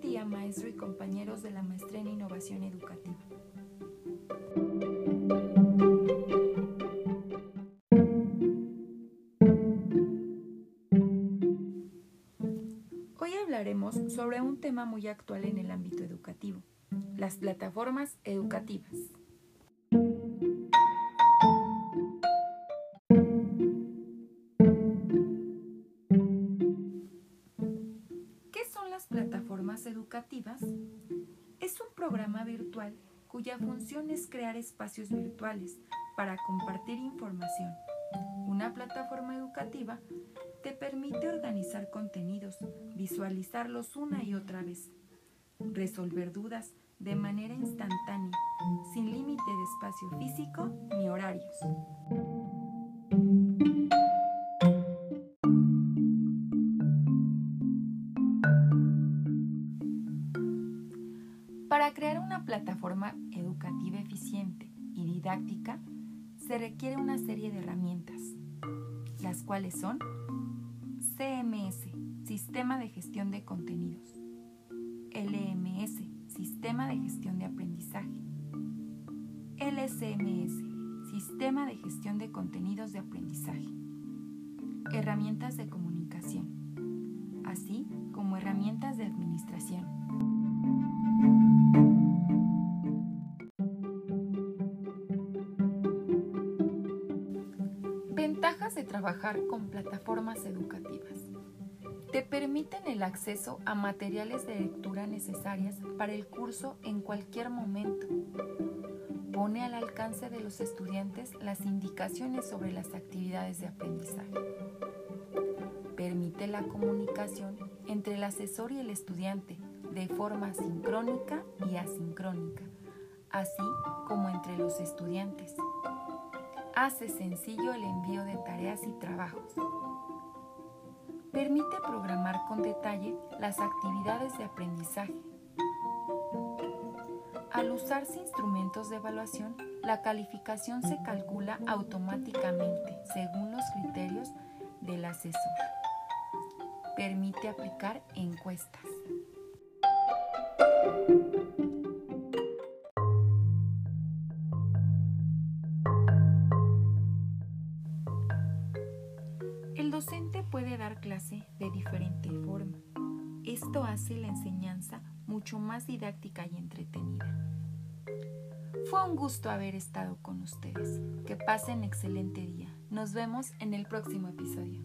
día, maestro y compañeros de la Maestría en Innovación Educativa. Hoy hablaremos sobre un tema muy actual en el ámbito educativo, las plataformas educativas. Plataformas educativas es un programa virtual cuya función es crear espacios virtuales para compartir información. Una plataforma educativa te permite organizar contenidos, visualizarlos una y otra vez, resolver dudas de manera instantánea, sin límite de espacio físico ni horarios. Para crear una plataforma educativa eficiente y didáctica, se requiere una serie de herramientas, las cuales son CMS, Sistema de Gestión de Contenidos, LMS, Sistema de Gestión de Aprendizaje, LSMS, Sistema de Gestión de Contenidos de Aprendizaje, herramientas de comunicación, Ventajas de trabajar con plataformas educativas. Te permiten el acceso a materiales de lectura necesarias para el curso en cualquier momento. Pone al alcance de los estudiantes las indicaciones sobre las actividades de aprendizaje. Permite la comunicación entre el asesor y el estudiante de forma sincrónica y asincrónica, así como entre los estudiantes. Hace sencillo el envío de tareas y trabajos. Permite programar con detalle las actividades de aprendizaje. Al usarse instrumentos de evaluación, la calificación se calcula automáticamente según los criterios del asesor. Permite aplicar encuestas. Docente puede dar clase de diferente forma. Esto hace la enseñanza mucho más didáctica y entretenida. Fue un gusto haber estado con ustedes. Que pasen excelente día. Nos vemos en el próximo episodio.